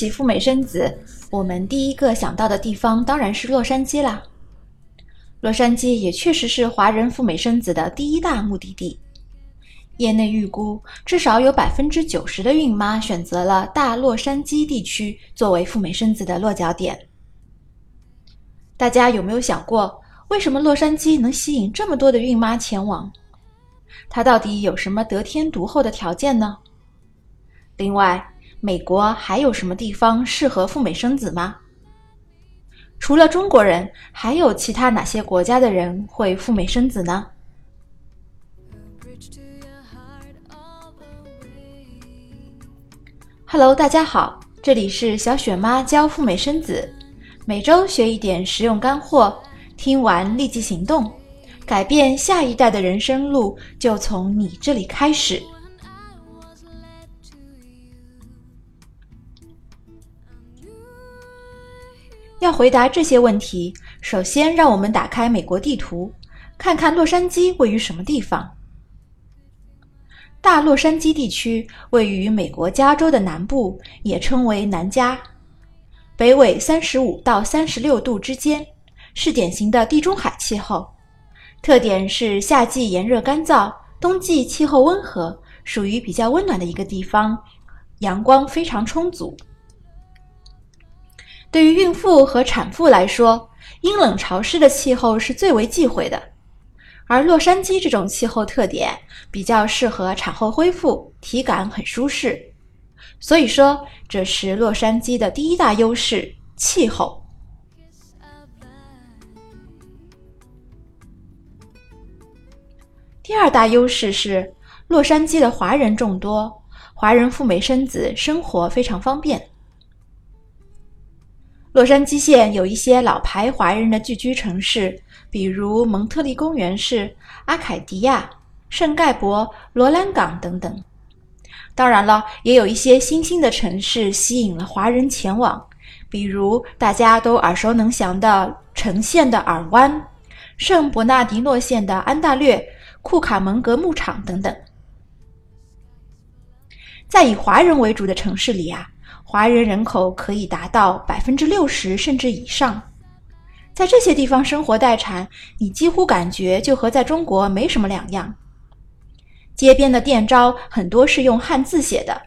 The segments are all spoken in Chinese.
起赴美生子，我们第一个想到的地方当然是洛杉矶啦。洛杉矶也确实是华人赴美生子的第一大目的地。业内预估，至少有百分之九十的孕妈选择了大洛杉矶地区作为赴美生子的落脚点。大家有没有想过，为什么洛杉矶能吸引这么多的孕妈前往？它到底有什么得天独厚的条件呢？另外，美国还有什么地方适合赴美生子吗？除了中国人，还有其他哪些国家的人会赴美生子呢？Hello，大家好，这里是小雪妈教赴美生子，每周学一点实用干货，听完立即行动，改变下一代的人生路就从你这里开始。要回答这些问题，首先让我们打开美国地图，看看洛杉矶位于什么地方。大洛杉矶地区位于美国加州的南部，也称为南加，北纬三十五到三十六度之间，是典型的地中海气候。特点是夏季炎热干燥，冬季气候温和，属于比较温暖的一个地方，阳光非常充足。对于孕妇和产妇来说，阴冷潮湿的气候是最为忌讳的。而洛杉矶这种气候特点比较适合产后恢复，体感很舒适，所以说这是洛杉矶的第一大优势——气候。第二大优势是洛杉矶的华人众多，华人赴美生子，生活非常方便。洛杉矶县有一些老牌华人的聚居城市。比如蒙特利公园市、阿凯迪亚、圣盖博、罗兰港等等。当然了，也有一些新兴的城市吸引了华人前往，比如大家都耳熟能详的城县的尔湾、圣伯纳迪诺县的安大略、库卡蒙格牧场等等。在以华人为主的城市里啊，华人人口可以达到百分之六十甚至以上。在这些地方生活待产，你几乎感觉就和在中国没什么两样。街边的店招很多是用汉字写的，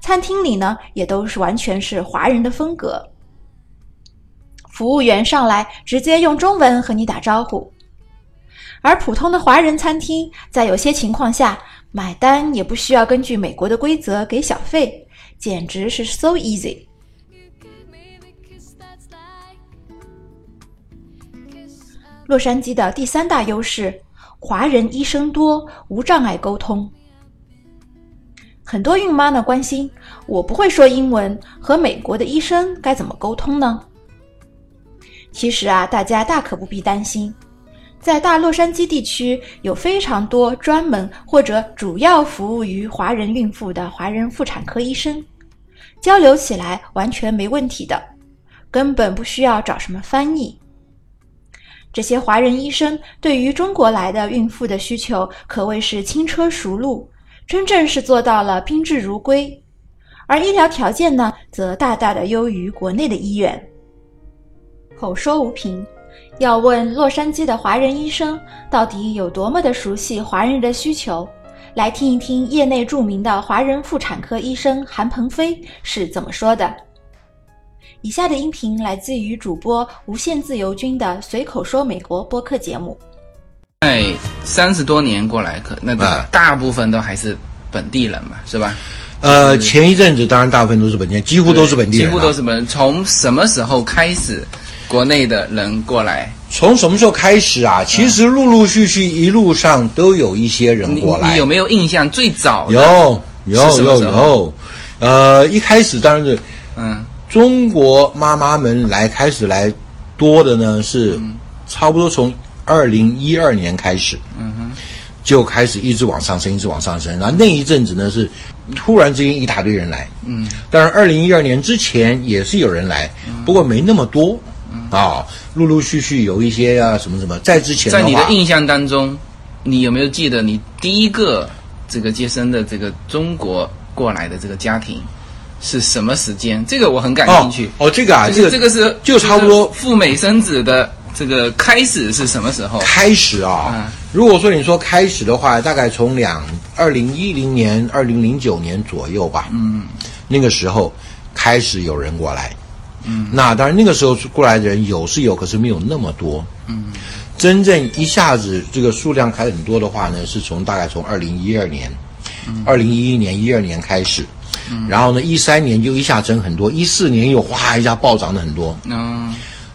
餐厅里呢也都是完全是华人的风格。服务员上来直接用中文和你打招呼，而普通的华人餐厅在有些情况下买单也不需要根据美国的规则给小费，简直是 so easy。洛杉矶的第三大优势，华人医生多，无障碍沟通。很多孕妈呢关心，我不会说英文，和美国的医生该怎么沟通呢？其实啊，大家大可不必担心，在大洛杉矶地区有非常多专门或者主要服务于华人孕妇的华人妇产科医生，交流起来完全没问题的，根本不需要找什么翻译。这些华人医生对于中国来的孕妇的需求可谓是轻车熟路，真正是做到了宾至如归。而医疗条件呢，则大大的优于国内的医院。口说无凭，要问洛杉矶的华人医生到底有多么的熟悉华人的需求，来听一听业内著名的华人妇产科医生韩鹏飞是怎么说的。以下的音频来自于主播无限自由军的随口说美国播客节目。在三十多年过来，可那个大部分都还是本地人嘛，是吧？呃，前一阵子当然大部分都是本地人，几乎都是本地人。几乎都是本。从什么时候开始，国内的人过来？从什么时候开始啊？其实陆陆续续一路上都有一些人过来。你有没有印象？最早有有有有。呃，一开始当然是嗯。中国妈妈们来开始来多的呢，是差不多从二零一二年开始，嗯哼，就开始一直往上升，一直往上升。然后那一阵子呢，是突然之间一大堆人来，嗯，当然二零一二年之前也是有人来，不过没那么多，啊，陆陆续续有一些啊什么什么。在之前，在你的印象当中，你有没有记得你第一个这个接生的这个中国过来的这个家庭？是什么时间？这个我很感兴趣。哦，这个啊，这个这个是就差不多赴美生子的这个开始是什么时候？开始啊，如果说你说开始的话，大概从两二零一零年、二零零九年左右吧。嗯，那个时候开始有人过来。嗯，那当然那个时候过来的人有是有，可是没有那么多。嗯，真正一下子这个数量开很多的话呢，是从大概从二零一二年。二零一一年、一二年开始，然后呢，一三年就一下增很多，一四年又哗一下暴涨了很多。嗯，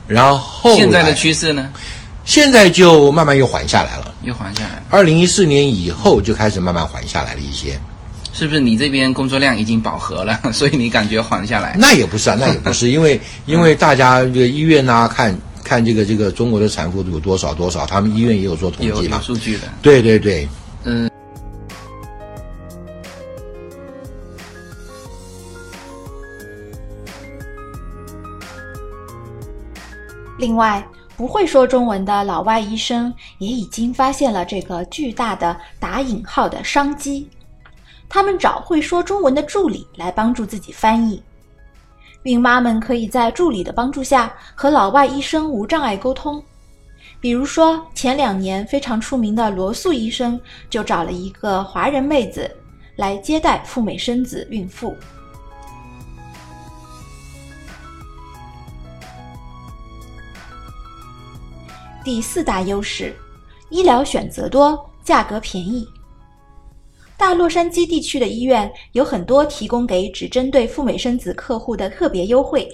然后现在的趋势呢？现在就慢慢又缓下来了，又缓下来。二零一四年以后就开始慢慢缓下来了一些。是不是你这边工作量已经饱和了，所以你感觉缓下来？那也不是啊，那也不是，因为 因为大家这个医院啊，看看这个这个中国的产妇有多少多少，他们医院也有做统计嘛，有数据的。对对对，嗯。另外，不会说中文的老外医生也已经发现了这个巨大的打引号的商机。他们找会说中文的助理来帮助自己翻译。孕妈们可以在助理的帮助下和老外医生无障碍沟通。比如说，前两年非常出名的罗素医生就找了一个华人妹子来接待赴美生子孕妇。第四大优势，医疗选择多，价格便宜。大洛杉矶地区的医院有很多提供给只针对赴美生子客户的特别优惠。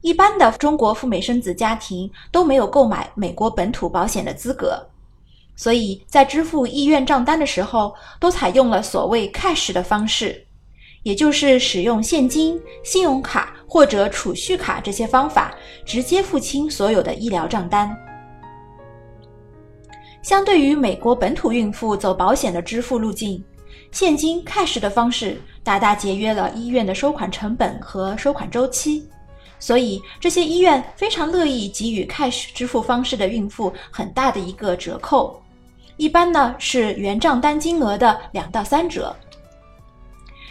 一般的中国赴美生子家庭都没有购买美国本土保险的资格，所以在支付医院账单的时候，都采用了所谓 cash 的方式，也就是使用现金、信用卡。或者储蓄卡这些方法直接付清所有的医疗账单。相对于美国本土孕妇走保险的支付路径，现金 cash 的方式大大节约了医院的收款成本和收款周期，所以这些医院非常乐意给予 cash 支付方式的孕妇很大的一个折扣，一般呢是原账单金额的两到三折。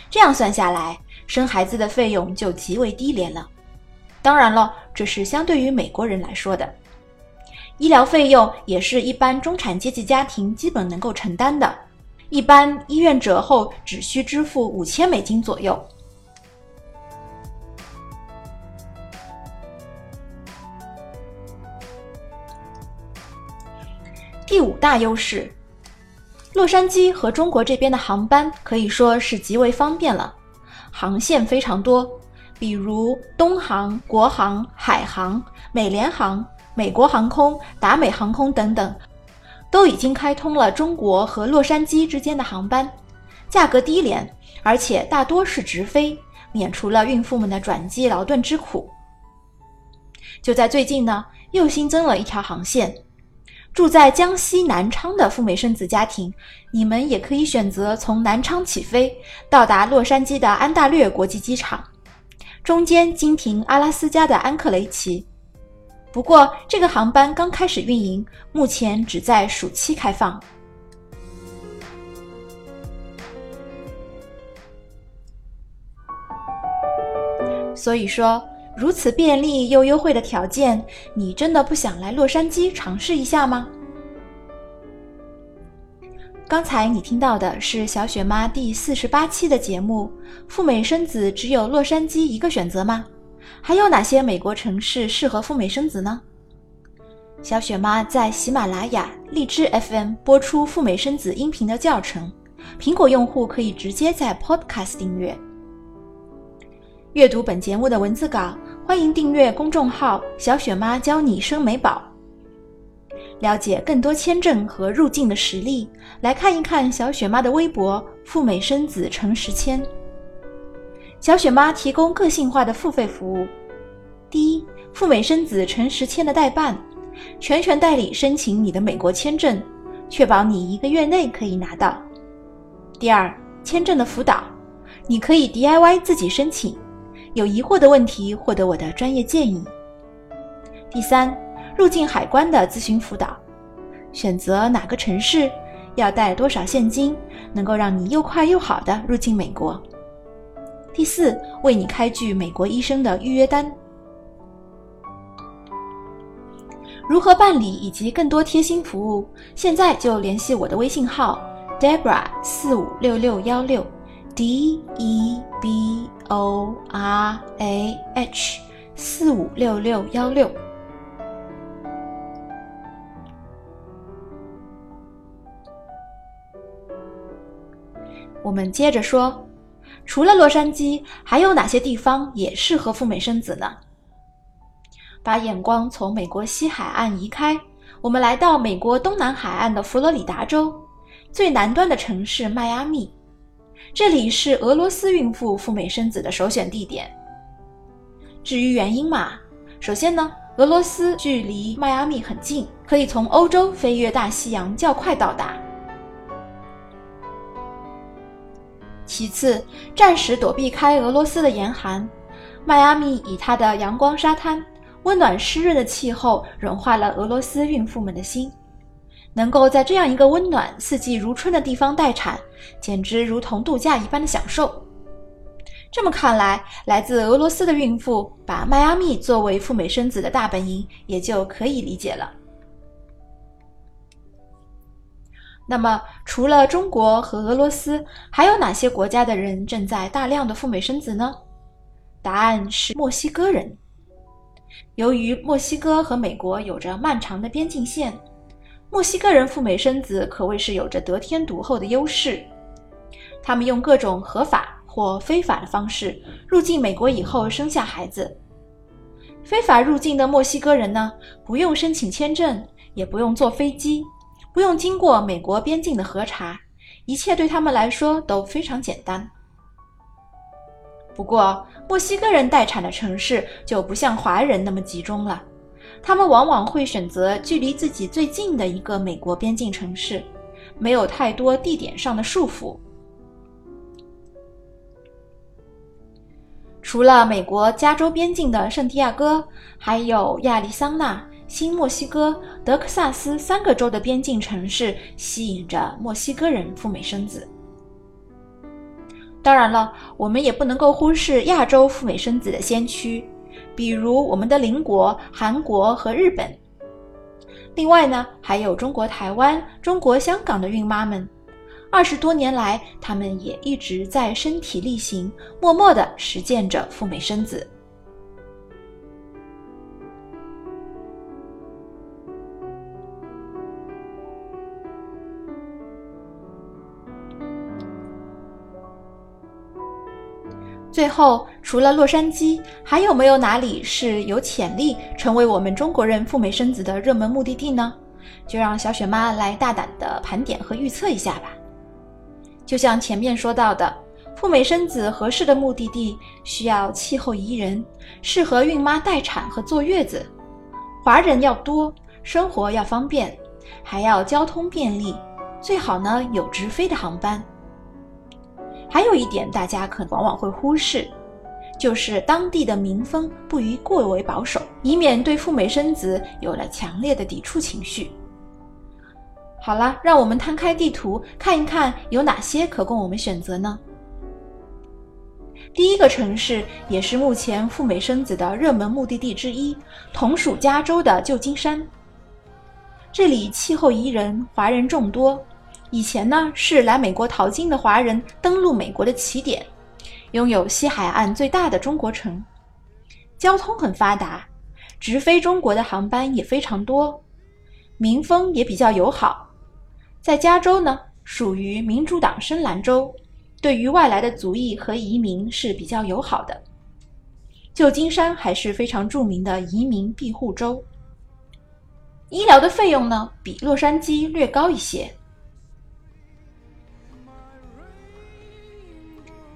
这样算下来。生孩子的费用就极为低廉了，当然了，这是相对于美国人来说的。医疗费用也是一般中产阶级家庭基本能够承担的，一般医院折后只需支付五千美金左右。第五大优势，洛杉矶和中国这边的航班可以说是极为方便了。航线非常多，比如东航、国航、海航、美联航、美国航空、达美航空等等，都已经开通了中国和洛杉矶之间的航班，价格低廉，而且大多是直飞，免除了孕妇们的转机劳顿之苦。就在最近呢，又新增了一条航线。住在江西南昌的赴美生子家庭，你们也可以选择从南昌起飞，到达洛杉矶的安大略国际机场，中间经停阿拉斯加的安克雷奇。不过，这个航班刚开始运营，目前只在暑期开放。所以说。如此便利又优惠的条件，你真的不想来洛杉矶尝试一下吗？刚才你听到的是小雪妈第四十八期的节目。赴美生子只有洛杉矶一个选择吗？还有哪些美国城市适合赴美生子呢？小雪妈在喜马拉雅、荔枝 FM 播出赴美生子音频的教程，苹果用户可以直接在 Podcast 订阅。阅读本节目的文字稿，欢迎订阅公众号“小雪妈教你生美宝”。了解更多签证和入境的实例，来看一看小雪妈的微博“赴美生子诚实签”。小雪妈提供个性化的付费服务：第一，赴美生子诚实签的代办，全权代理申请你的美国签证，确保你一个月内可以拿到；第二，签证的辅导，你可以 DIY 自己申请。有疑惑的问题，获得我的专业建议。第三，入境海关的咨询辅导，选择哪个城市，要带多少现金，能够让你又快又好的入境美国。第四，为你开具美国医生的预约单。如何办理以及更多贴心服务，现在就联系我的微信号 Debra 四五六六幺六 D E B O R A H 四五六六幺六。我们接着说。除了洛杉矶，还有哪些地方也适合赴美生子呢？把眼光从美国西海岸移开，我们来到美国东南海岸的佛罗里达州最南端的城市迈阿密，这里是俄罗斯孕妇赴美生子的首选地点。至于原因嘛，首先呢，俄罗斯距离迈阿密很近，可以从欧洲飞越大西洋较快到达。其次，暂时躲避开俄罗斯的严寒，迈阿密以它的阳光、沙滩、温暖湿润的气候，融化了俄罗斯孕妇们的心。能够在这样一个温暖、四季如春的地方待产，简直如同度假一般的享受。这么看来，来自俄罗斯的孕妇把迈阿密作为赴美生子的大本营，也就可以理解了。那么，除了中国和俄罗斯，还有哪些国家的人正在大量的赴美生子呢？答案是墨西哥人。由于墨西哥和美国有着漫长的边境线，墨西哥人赴美生子可谓是有着得天独厚的优势。他们用各种合法或非法的方式入境美国以后生下孩子。非法入境的墨西哥人呢，不用申请签证，也不用坐飞机。不用经过美国边境的核查，一切对他们来说都非常简单。不过，墨西哥人待产的城市就不像华人那么集中了，他们往往会选择距离自己最近的一个美国边境城市，没有太多地点上的束缚。除了美国加州边境的圣地亚哥，还有亚利桑那。新墨西哥、德克萨斯三个州的边境城市吸引着墨西哥人赴美生子。当然了，我们也不能够忽视亚洲赴美生子的先驱，比如我们的邻国韩国和日本。另外呢，还有中国台湾、中国香港的孕妈们，二十多年来，他们也一直在身体力行、默默地实践着赴美生子。最后，除了洛杉矶，还有没有哪里是有潜力成为我们中国人赴美生子的热门目的地呢？就让小雪妈来大胆的盘点和预测一下吧。就像前面说到的，赴美生子合适的目的地需要气候宜人，适合孕妈待产和坐月子，华人要多，生活要方便，还要交通便利，最好呢有直飞的航班。还有一点，大家可往往会忽视，就是当地的民风不宜过为保守，以免对赴美生子有了强烈的抵触情绪。好了，让我们摊开地图看一看，有哪些可供我们选择呢？第一个城市，也是目前赴美生子的热门目的地之一，同属加州的旧金山。这里气候宜人，华人众多。以前呢是来美国淘金的华人登陆美国的起点，拥有西海岸最大的中国城，交通很发达，直飞中国的航班也非常多，民风也比较友好。在加州呢，属于民主党深蓝州，对于外来的族裔和移民是比较友好的。旧金山还是非常著名的移民庇护州。医疗的费用呢，比洛杉矶略高一些。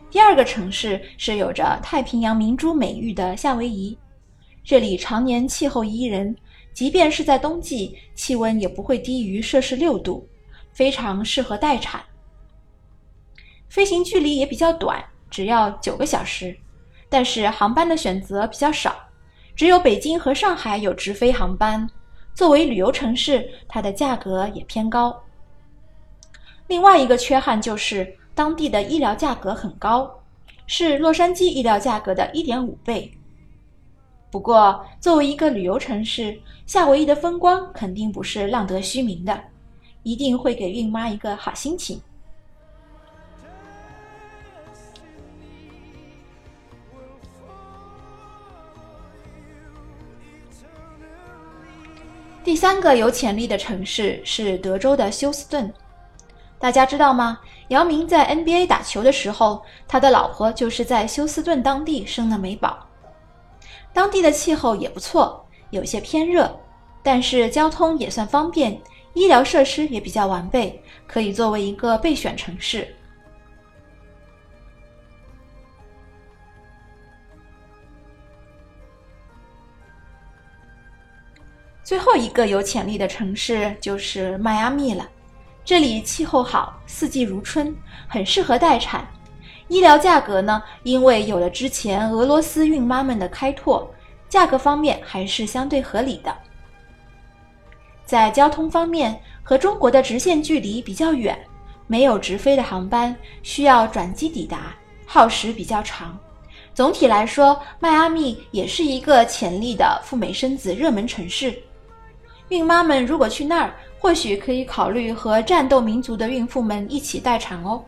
第二个城市是有着太平洋明珠美誉的夏威夷，这里常年气候宜人，即便是在冬季，气温也不会低于摄氏六度，非常适合待产。飞行距离也比较短，只要九个小时，但是航班的选择比较少，只有北京和上海有直飞航班。作为旅游城市，它的价格也偏高。另外一个缺憾就是。当地的医疗价格很高，是洛杉矶医疗价格的一点五倍。不过，作为一个旅游城市，夏威夷的风光肯定不是浪得虚名的，一定会给孕妈一个好心情。第三个有潜力的城市是德州的休斯顿。大家知道吗？姚明在 NBA 打球的时候，他的老婆就是在休斯顿当地生的美宝。当地的气候也不错，有些偏热，但是交通也算方便，医疗设施也比较完备，可以作为一个备选城市。最后一个有潜力的城市就是迈阿密了，这里气候好，四季如春，很适合待产。医疗价格呢，因为有了之前俄罗斯孕妈们的开拓，价格方面还是相对合理的。在交通方面，和中国的直线距离比较远，没有直飞的航班，需要转机抵达，耗时比较长。总体来说，迈阿密也是一个潜力的赴美生子热门城市。孕妈们如果去那儿，或许可以考虑和战斗民族的孕妇们一起待产哦。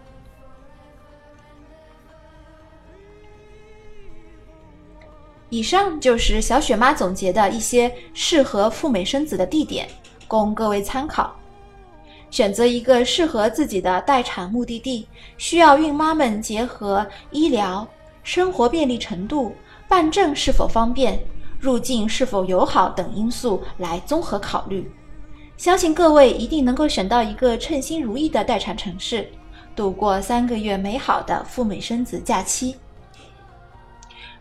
以上就是小雪妈总结的一些适合赴美生子的地点，供各位参考。选择一个适合自己的待产目的地，需要孕妈们结合医疗、生活便利程度、办证是否方便。入境是否友好等因素来综合考虑，相信各位一定能够选到一个称心如意的待产城市，度过三个月美好的赴美生子假期。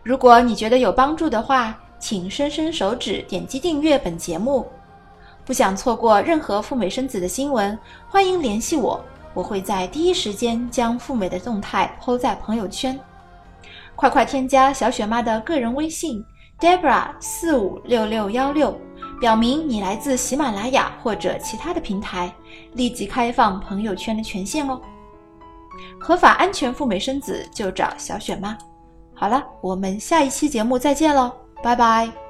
如果你觉得有帮助的话，请伸伸手指点击订阅本节目。不想错过任何赴美生子的新闻，欢迎联系我，我会在第一时间将赴美的动态抛在朋友圈。快快添加小雪妈的个人微信。Debra 四五六六幺六，表明你来自喜马拉雅或者其他的平台，立即开放朋友圈的权限哦。合法安全赴美生子就找小雪妈。好了，我们下一期节目再见喽，拜拜。